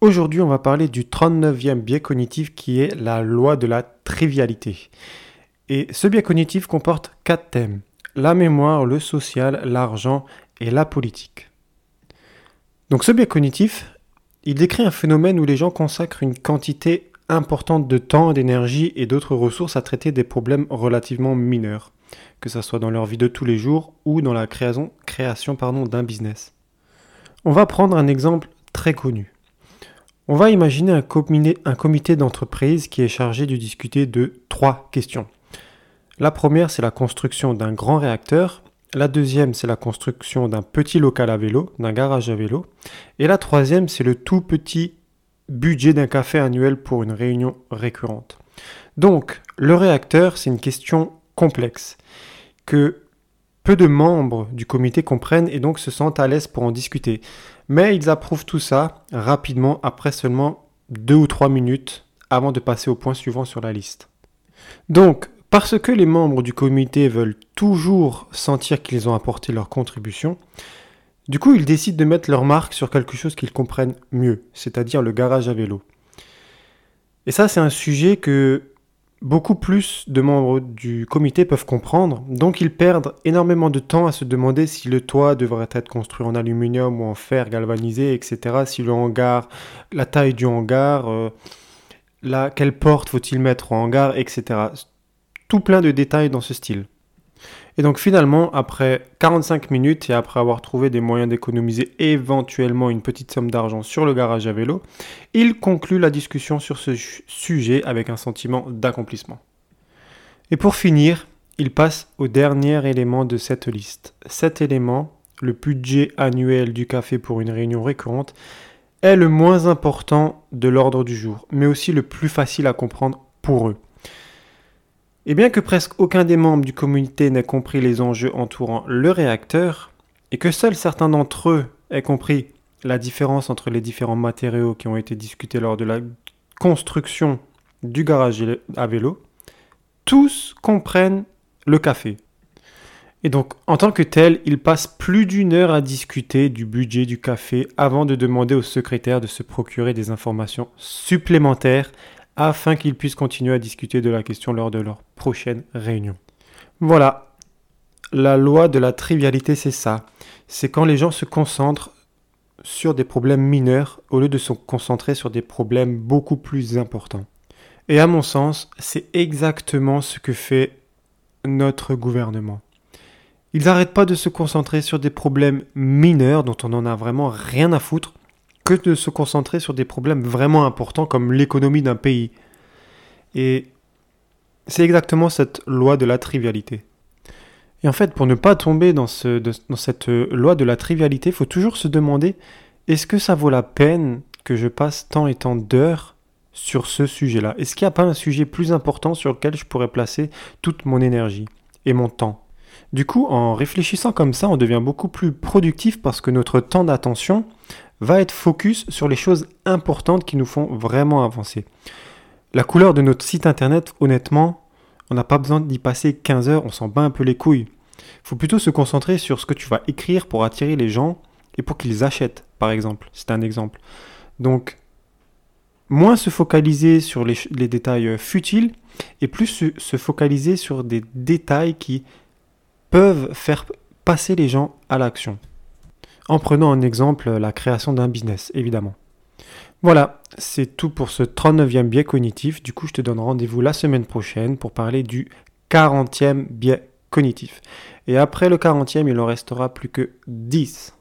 Aujourd'hui, on va parler du 39e biais cognitif qui est la loi de la trivialité. Et ce biais cognitif comporte quatre thèmes. La mémoire, le social, l'argent et la politique. Donc ce biais cognitif, il décrit un phénomène où les gens consacrent une quantité importante de temps, d'énergie et d'autres ressources à traiter des problèmes relativement mineurs, que ce soit dans leur vie de tous les jours ou dans la création, création d'un business. On va prendre un exemple très connu. On va imaginer un comité, d'entreprise qui est chargé de discuter de trois questions. La première, c'est la construction d'un grand réacteur. La deuxième, c'est la construction d'un petit local à vélo, d'un garage à vélo. Et la troisième, c'est le tout petit budget d'un café annuel pour une réunion récurrente. Donc, le réacteur, c'est une question complexe que peu de membres du comité comprennent et donc se sentent à l'aise pour en discuter. Mais ils approuvent tout ça rapidement après seulement deux ou trois minutes avant de passer au point suivant sur la liste. Donc, parce que les membres du comité veulent toujours sentir qu'ils ont apporté leur contribution, du coup, ils décident de mettre leur marque sur quelque chose qu'ils comprennent mieux, c'est-à-dire le garage à vélo. Et ça, c'est un sujet que beaucoup plus de membres du comité peuvent comprendre, donc ils perdent énormément de temps à se demander si le toit devrait être construit en aluminium ou en fer galvanisé, etc. Si le hangar, la taille du hangar, euh, quelle porte faut-il mettre au hangar, etc. Tout plein de détails dans ce style. Et donc finalement, après 45 minutes et après avoir trouvé des moyens d'économiser éventuellement une petite somme d'argent sur le garage à vélo, il conclut la discussion sur ce sujet avec un sentiment d'accomplissement. Et pour finir, il passe au dernier élément de cette liste. Cet élément, le budget annuel du café pour une réunion récurrente, est le moins important de l'ordre du jour, mais aussi le plus facile à comprendre pour eux. Et bien que presque aucun des membres du comité n'ait compris les enjeux entourant le réacteur, et que seuls certains d'entre eux aient compris la différence entre les différents matériaux qui ont été discutés lors de la construction du garage à vélo, tous comprennent le café. Et donc, en tant que tel, ils passent plus d'une heure à discuter du budget du café avant de demander au secrétaire de se procurer des informations supplémentaires afin qu'ils puissent continuer à discuter de la question lors de leur prochaine réunion. Voilà, la loi de la trivialité, c'est ça. C'est quand les gens se concentrent sur des problèmes mineurs au lieu de se concentrer sur des problèmes beaucoup plus importants. Et à mon sens, c'est exactement ce que fait notre gouvernement. Ils n'arrêtent pas de se concentrer sur des problèmes mineurs dont on n'en a vraiment rien à foutre que de se concentrer sur des problèmes vraiment importants comme l'économie d'un pays. Et c'est exactement cette loi de la trivialité. Et en fait, pour ne pas tomber dans, ce, dans cette loi de la trivialité, il faut toujours se demander, est-ce que ça vaut la peine que je passe tant et tant d'heures sur ce sujet-là? Est-ce qu'il n'y a pas un sujet plus important sur lequel je pourrais placer toute mon énergie et mon temps? Du coup, en réfléchissant comme ça, on devient beaucoup plus productif parce que notre temps d'attention va être focus sur les choses importantes qui nous font vraiment avancer. La couleur de notre site internet, honnêtement, on n'a pas besoin d'y passer 15 heures, on s'en bat un peu les couilles. Il faut plutôt se concentrer sur ce que tu vas écrire pour attirer les gens et pour qu'ils achètent, par exemple. C'est un exemple. Donc, moins se focaliser sur les, détails euh, futiles et plus se focaliser sur des détails qui peuvent faire passer les gens à l'action en prenant en exemple la création d'un business, évidemment. Voilà, c'est tout pour ce 39e biais cognitif. Du coup, je te donne rendez-vous la semaine prochaine pour parler du 40e biais cognitif. Et après le 40e, il en restera plus que 10.